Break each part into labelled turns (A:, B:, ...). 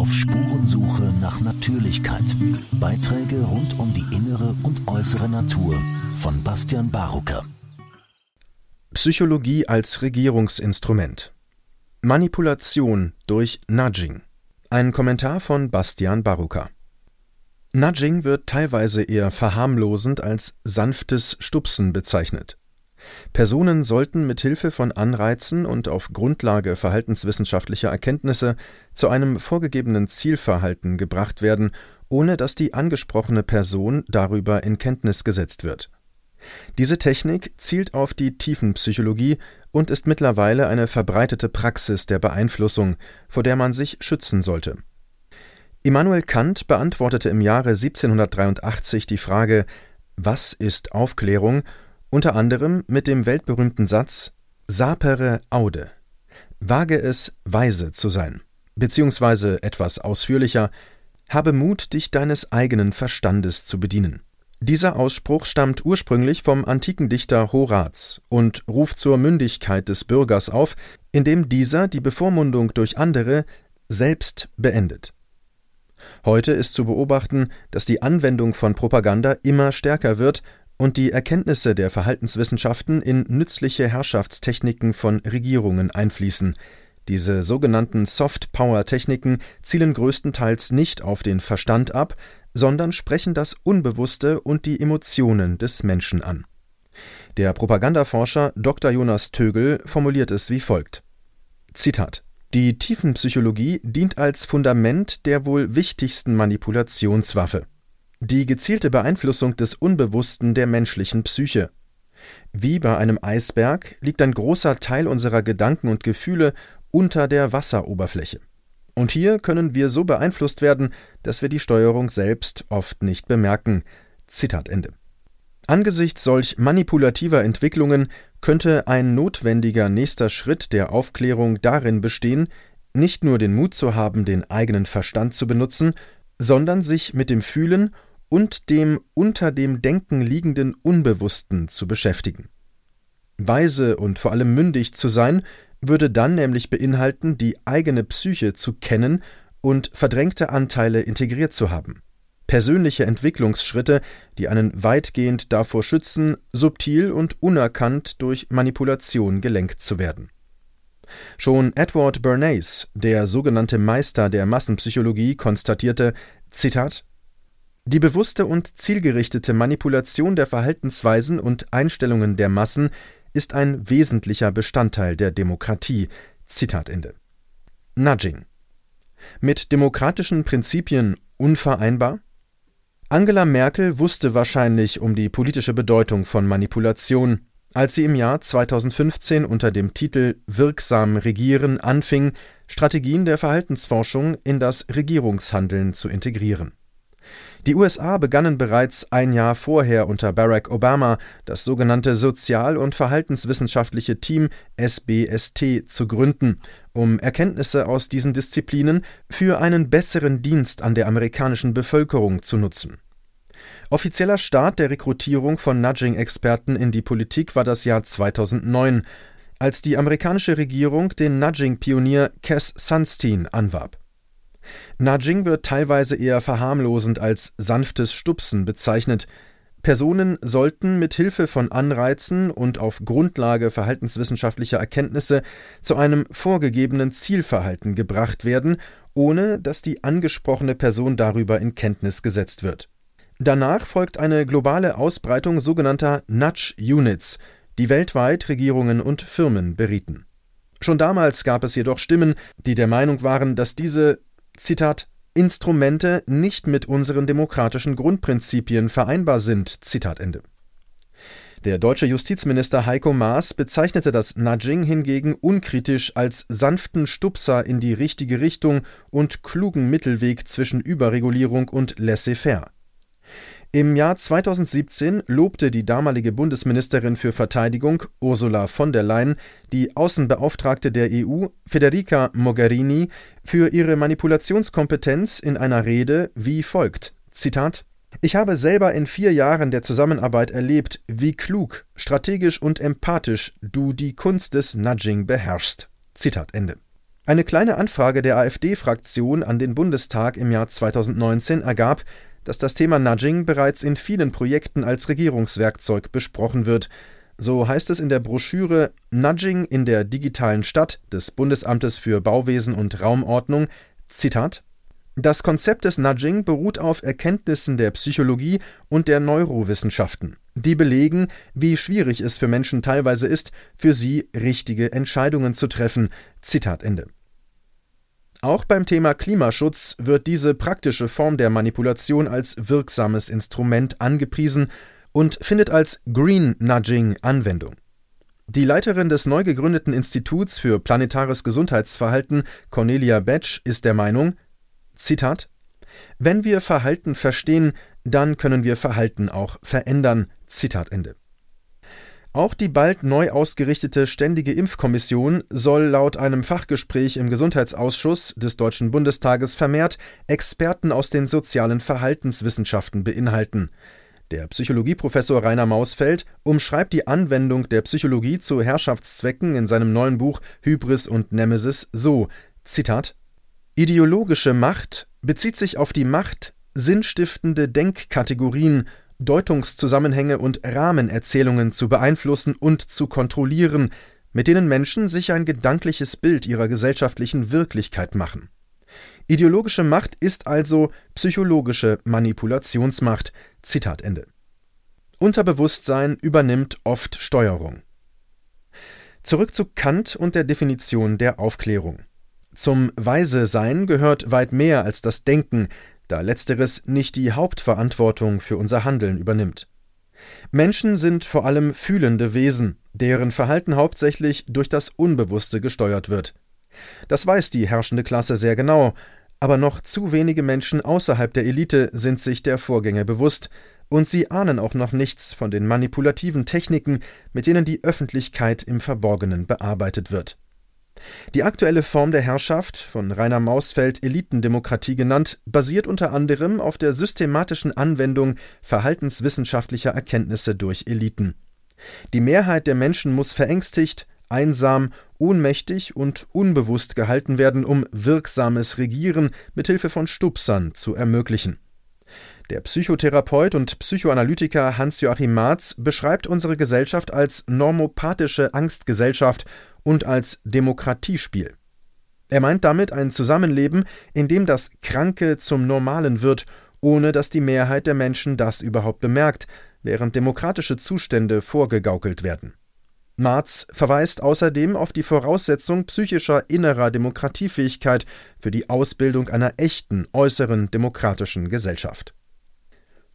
A: Auf Spurensuche nach Natürlichkeit. Beiträge rund um die innere und äußere Natur von Bastian Barucker.
B: Psychologie als Regierungsinstrument. Manipulation durch Nudging. Ein Kommentar von Bastian Barucker. Nudging wird teilweise eher verharmlosend als sanftes Stupsen bezeichnet. Personen sollten mit Hilfe von Anreizen und auf Grundlage verhaltenswissenschaftlicher Erkenntnisse zu einem vorgegebenen Zielverhalten gebracht werden, ohne dass die angesprochene Person darüber in Kenntnis gesetzt wird. Diese Technik zielt auf die Tiefenpsychologie und ist mittlerweile eine verbreitete Praxis der Beeinflussung, vor der man sich schützen sollte. Immanuel Kant beantwortete im Jahre 1783 die Frage Was ist Aufklärung unter anderem mit dem weltberühmten Satz Sapere aude. Wage es, weise zu sein. Beziehungsweise etwas ausführlicher, habe Mut, dich deines eigenen Verstandes zu bedienen. Dieser Ausspruch stammt ursprünglich vom antiken Dichter Horaz und ruft zur Mündigkeit des Bürgers auf, indem dieser die Bevormundung durch andere selbst beendet. Heute ist zu beobachten, dass die Anwendung von Propaganda immer stärker wird und die Erkenntnisse der Verhaltenswissenschaften in nützliche Herrschaftstechniken von Regierungen einfließen. Diese sogenannten Soft-Power-Techniken zielen größtenteils nicht auf den Verstand ab, sondern sprechen das Unbewusste und die Emotionen des Menschen an. Der Propagandaforscher Dr. Jonas Tögel formuliert es wie folgt: Zitat Die Tiefenpsychologie dient als Fundament der wohl wichtigsten Manipulationswaffe die gezielte Beeinflussung des Unbewussten der menschlichen Psyche. Wie bei einem Eisberg liegt ein großer Teil unserer Gedanken und Gefühle unter der Wasseroberfläche. Und hier können wir so beeinflusst werden, dass wir die Steuerung selbst oft nicht bemerken. Zitat Ende. Angesichts solch manipulativer Entwicklungen könnte ein notwendiger nächster Schritt der Aufklärung darin bestehen, nicht nur den Mut zu haben, den eigenen Verstand zu benutzen, sondern sich mit dem Fühlen und dem unter dem Denken liegenden Unbewussten zu beschäftigen. Weise und vor allem mündig zu sein, würde dann nämlich beinhalten, die eigene Psyche zu kennen und verdrängte Anteile integriert zu haben. Persönliche Entwicklungsschritte, die einen weitgehend davor schützen, subtil und unerkannt durch Manipulation gelenkt zu werden. Schon Edward Bernays, der sogenannte Meister der Massenpsychologie, konstatierte, Zitat, die bewusste und zielgerichtete Manipulation der Verhaltensweisen und Einstellungen der Massen ist ein wesentlicher Bestandteil der Demokratie. Zitat Ende. Nudging. Mit demokratischen Prinzipien unvereinbar? Angela Merkel wusste wahrscheinlich um die politische Bedeutung von Manipulation, als sie im Jahr 2015 unter dem Titel Wirksam Regieren anfing, Strategien der Verhaltensforschung in das Regierungshandeln zu integrieren. Die USA begannen bereits ein Jahr vorher unter Barack Obama das sogenannte Sozial- und Verhaltenswissenschaftliche Team SBST zu gründen, um Erkenntnisse aus diesen Disziplinen für einen besseren Dienst an der amerikanischen Bevölkerung zu nutzen. Offizieller Start der Rekrutierung von Nudging-Experten in die Politik war das Jahr 2009, als die amerikanische Regierung den Nudging-Pionier Cass Sunstein anwarb. Nudging wird teilweise eher verharmlosend als sanftes Stupsen bezeichnet. Personen sollten mit Hilfe von Anreizen und auf Grundlage verhaltenswissenschaftlicher Erkenntnisse zu einem vorgegebenen Zielverhalten gebracht werden, ohne dass die angesprochene Person darüber in Kenntnis gesetzt wird. Danach folgt eine globale Ausbreitung sogenannter Nudge Units, die weltweit Regierungen und Firmen berieten. Schon damals gab es jedoch Stimmen, die der Meinung waren, dass diese Zitat Instrumente nicht mit unseren demokratischen Grundprinzipien vereinbar sind. Zitat Ende. Der deutsche Justizminister Heiko Maas bezeichnete das Nudging hingegen unkritisch als sanften Stupser in die richtige Richtung und klugen Mittelweg zwischen Überregulierung und laissez-faire. Im Jahr 2017 lobte die damalige Bundesministerin für Verteidigung Ursula von der Leyen die Außenbeauftragte der EU Federica Mogherini für ihre Manipulationskompetenz in einer Rede wie folgt: Zitat ich habe selber in vier Jahren der Zusammenarbeit erlebt, wie klug, strategisch und empathisch du die Kunst des Nudging beherrschst. Zitat Ende. Eine kleine Anfrage der AfD-Fraktion an den Bundestag im Jahr 2019 ergab, dass das Thema Nudging bereits in vielen Projekten als Regierungswerkzeug besprochen wird. So heißt es in der Broschüre Nudging in der digitalen Stadt des Bundesamtes für Bauwesen und Raumordnung, Zitat das Konzept des Nudging beruht auf Erkenntnissen der Psychologie und der Neurowissenschaften, die belegen, wie schwierig es für Menschen teilweise ist, für sie richtige Entscheidungen zu treffen. Zitat Ende. Auch beim Thema Klimaschutz wird diese praktische Form der Manipulation als wirksames Instrument angepriesen und findet als Green Nudging Anwendung. Die Leiterin des neu gegründeten Instituts für planetares Gesundheitsverhalten, Cornelia Betsch, ist der Meinung, Zitat Wenn wir Verhalten verstehen, dann können wir Verhalten auch verändern. Zitat Ende. Auch die bald neu ausgerichtete Ständige Impfkommission soll laut einem Fachgespräch im Gesundheitsausschuss des Deutschen Bundestages vermehrt Experten aus den sozialen Verhaltenswissenschaften beinhalten. Der Psychologieprofessor Rainer Mausfeld umschreibt die Anwendung der Psychologie zu Herrschaftszwecken in seinem neuen Buch Hybris und Nemesis so: Zitat Ideologische Macht bezieht sich auf die Macht, sinnstiftende Denkkategorien Deutungszusammenhänge und Rahmenerzählungen zu beeinflussen und zu kontrollieren, mit denen Menschen sich ein gedankliches Bild ihrer gesellschaftlichen Wirklichkeit machen. Ideologische Macht ist also psychologische Manipulationsmacht. Zitat Ende. Unterbewusstsein übernimmt oft Steuerung. Zurück zu Kant und der Definition der Aufklärung. Zum Weise Sein gehört weit mehr als das Denken, da letzteres nicht die Hauptverantwortung für unser Handeln übernimmt. Menschen sind vor allem fühlende Wesen, deren Verhalten hauptsächlich durch das Unbewusste gesteuert wird. Das weiß die herrschende Klasse sehr genau, aber noch zu wenige Menschen außerhalb der Elite sind sich der Vorgänge bewusst, und sie ahnen auch noch nichts von den manipulativen Techniken, mit denen die Öffentlichkeit im Verborgenen bearbeitet wird. Die aktuelle Form der Herrschaft, von Rainer Mausfeld Elitendemokratie genannt, basiert unter anderem auf der systematischen Anwendung verhaltenswissenschaftlicher Erkenntnisse durch Eliten. Die Mehrheit der Menschen muss verängstigt, einsam, ohnmächtig und unbewusst gehalten werden, um wirksames Regieren mit Hilfe von Stupsern zu ermöglichen. Der Psychotherapeut und Psychoanalytiker Hans-Joachim Marz beschreibt unsere Gesellschaft als normopathische Angstgesellschaft und als Demokratiespiel. Er meint damit ein Zusammenleben, in dem das Kranke zum Normalen wird, ohne dass die Mehrheit der Menschen das überhaupt bemerkt, während demokratische Zustände vorgegaukelt werden. Marz verweist außerdem auf die Voraussetzung psychischer innerer Demokratiefähigkeit für die Ausbildung einer echten äußeren demokratischen Gesellschaft.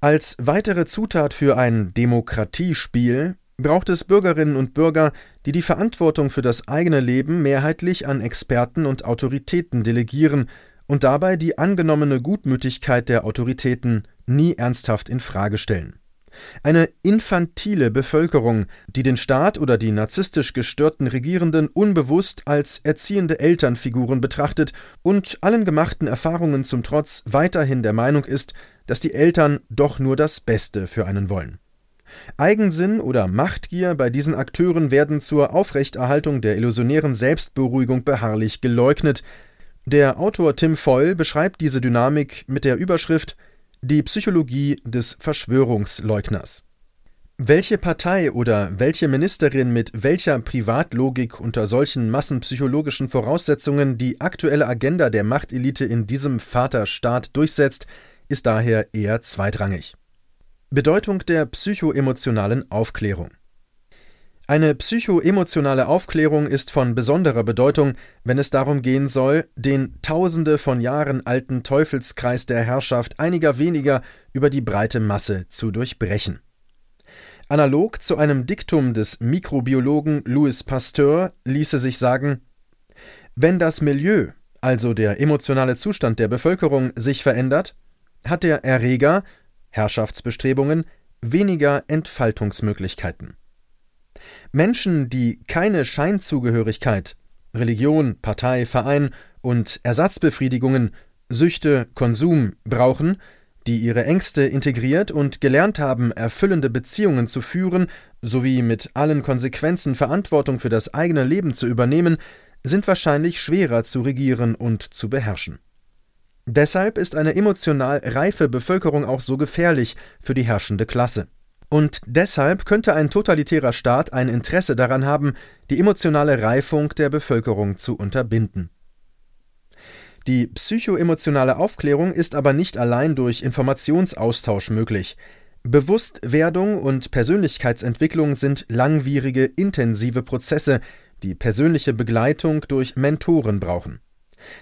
B: Als weitere Zutat für ein Demokratiespiel braucht es Bürgerinnen und Bürger, die die Verantwortung für das eigene Leben mehrheitlich an Experten und Autoritäten delegieren und dabei die angenommene Gutmütigkeit der Autoritäten nie ernsthaft in Frage stellen. Eine infantile Bevölkerung, die den Staat oder die narzisstisch gestörten Regierenden unbewusst als erziehende Elternfiguren betrachtet und allen gemachten Erfahrungen zum Trotz weiterhin der Meinung ist, dass die Eltern doch nur das Beste für einen wollen. Eigensinn oder Machtgier bei diesen Akteuren werden zur Aufrechterhaltung der illusionären Selbstberuhigung beharrlich geleugnet. Der Autor Tim Foyle beschreibt diese Dynamik mit der Überschrift Die Psychologie des Verschwörungsleugners. Welche Partei oder welche Ministerin mit welcher Privatlogik unter solchen massenpsychologischen Voraussetzungen die aktuelle Agenda der Machtelite in diesem Vaterstaat durchsetzt, ist daher eher zweitrangig. Bedeutung der psychoemotionalen Aufklärung Eine psychoemotionale Aufklärung ist von besonderer Bedeutung, wenn es darum gehen soll, den tausende von Jahren alten Teufelskreis der Herrschaft einiger weniger über die breite Masse zu durchbrechen. Analog zu einem Diktum des Mikrobiologen Louis Pasteur ließe sich sagen, wenn das Milieu, also der emotionale Zustand der Bevölkerung, sich verändert, hat der Erreger Herrschaftsbestrebungen weniger Entfaltungsmöglichkeiten. Menschen, die keine Scheinzugehörigkeit, Religion, Partei, Verein und Ersatzbefriedigungen, Süchte, Konsum brauchen, die ihre Ängste integriert und gelernt haben, erfüllende Beziehungen zu führen sowie mit allen Konsequenzen Verantwortung für das eigene Leben zu übernehmen, sind wahrscheinlich schwerer zu regieren und zu beherrschen. Deshalb ist eine emotional reife Bevölkerung auch so gefährlich für die herrschende Klasse. Und deshalb könnte ein totalitärer Staat ein Interesse daran haben, die emotionale Reifung der Bevölkerung zu unterbinden. Die psychoemotionale Aufklärung ist aber nicht allein durch Informationsaustausch möglich. Bewusstwerdung und Persönlichkeitsentwicklung sind langwierige, intensive Prozesse, die persönliche Begleitung durch Mentoren brauchen.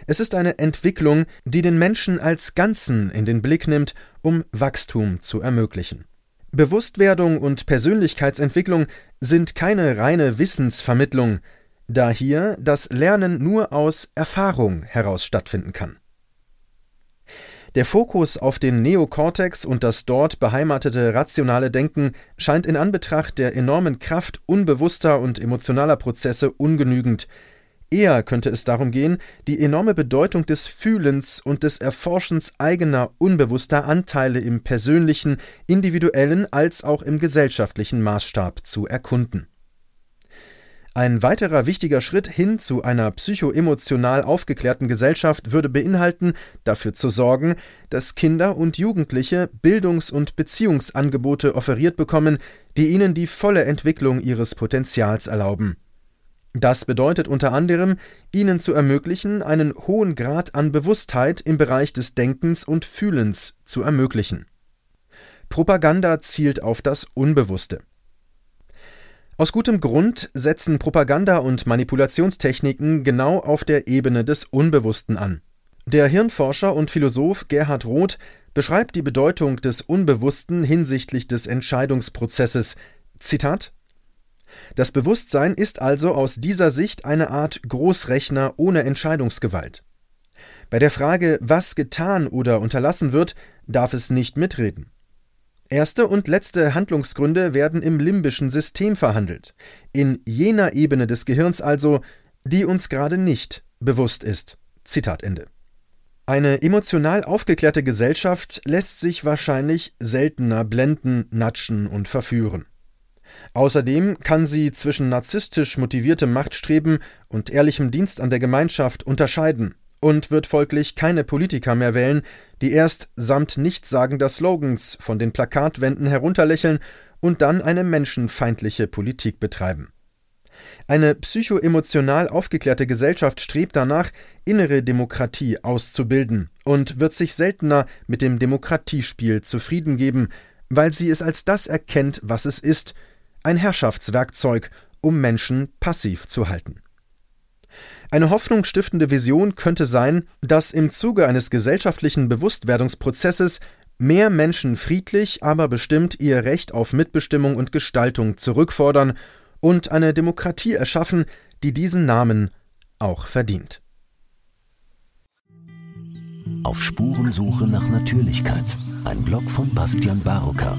B: Es ist eine Entwicklung, die den Menschen als Ganzen in den Blick nimmt, um Wachstum zu ermöglichen. Bewusstwerdung und Persönlichkeitsentwicklung sind keine reine Wissensvermittlung, da hier das Lernen nur aus Erfahrung heraus stattfinden kann. Der Fokus auf den Neokortex und das dort beheimatete rationale Denken scheint in Anbetracht der enormen Kraft unbewusster und emotionaler Prozesse ungenügend. Eher könnte es darum gehen, die enorme Bedeutung des Fühlens und des Erforschens eigener unbewusster Anteile im persönlichen, individuellen als auch im gesellschaftlichen Maßstab zu erkunden. Ein weiterer wichtiger Schritt hin zu einer psychoemotional aufgeklärten Gesellschaft würde beinhalten, dafür zu sorgen, dass Kinder und Jugendliche Bildungs- und Beziehungsangebote offeriert bekommen, die ihnen die volle Entwicklung ihres Potenzials erlauben. Das bedeutet unter anderem, ihnen zu ermöglichen, einen hohen Grad an Bewusstheit im Bereich des Denkens und Fühlens zu ermöglichen. Propaganda zielt auf das Unbewusste. Aus gutem Grund setzen Propaganda- und Manipulationstechniken genau auf der Ebene des Unbewussten an. Der Hirnforscher und Philosoph Gerhard Roth beschreibt die Bedeutung des Unbewussten hinsichtlich des Entscheidungsprozesses. Zitat Das Bewusstsein ist also aus dieser Sicht eine Art Großrechner ohne Entscheidungsgewalt. Bei der Frage, was getan oder unterlassen wird, darf es nicht mitreden. Erste und letzte Handlungsgründe werden im limbischen System verhandelt, in jener Ebene des Gehirns also, die uns gerade nicht bewusst ist. Zitat Ende. Eine emotional aufgeklärte Gesellschaft lässt sich wahrscheinlich seltener blenden, natschen und verführen. Außerdem kann sie zwischen narzisstisch motiviertem Machtstreben und ehrlichem Dienst an der Gemeinschaft unterscheiden und wird folglich keine Politiker mehr wählen, die erst samt nichtssagender Slogans von den Plakatwänden herunterlächeln und dann eine menschenfeindliche Politik betreiben. Eine psychoemotional aufgeklärte Gesellschaft strebt danach, innere Demokratie auszubilden und wird sich seltener mit dem Demokratiespiel zufrieden geben, weil sie es als das erkennt, was es ist, ein Herrschaftswerkzeug, um Menschen passiv zu halten. Eine hoffnungsstiftende Vision könnte sein, dass im Zuge eines gesellschaftlichen Bewusstwerdungsprozesses mehr Menschen friedlich, aber bestimmt ihr Recht auf Mitbestimmung und Gestaltung zurückfordern und eine Demokratie erschaffen, die diesen Namen auch verdient.
A: Auf Spurensuche nach Natürlichkeit. Ein Blog von Bastian Barocker.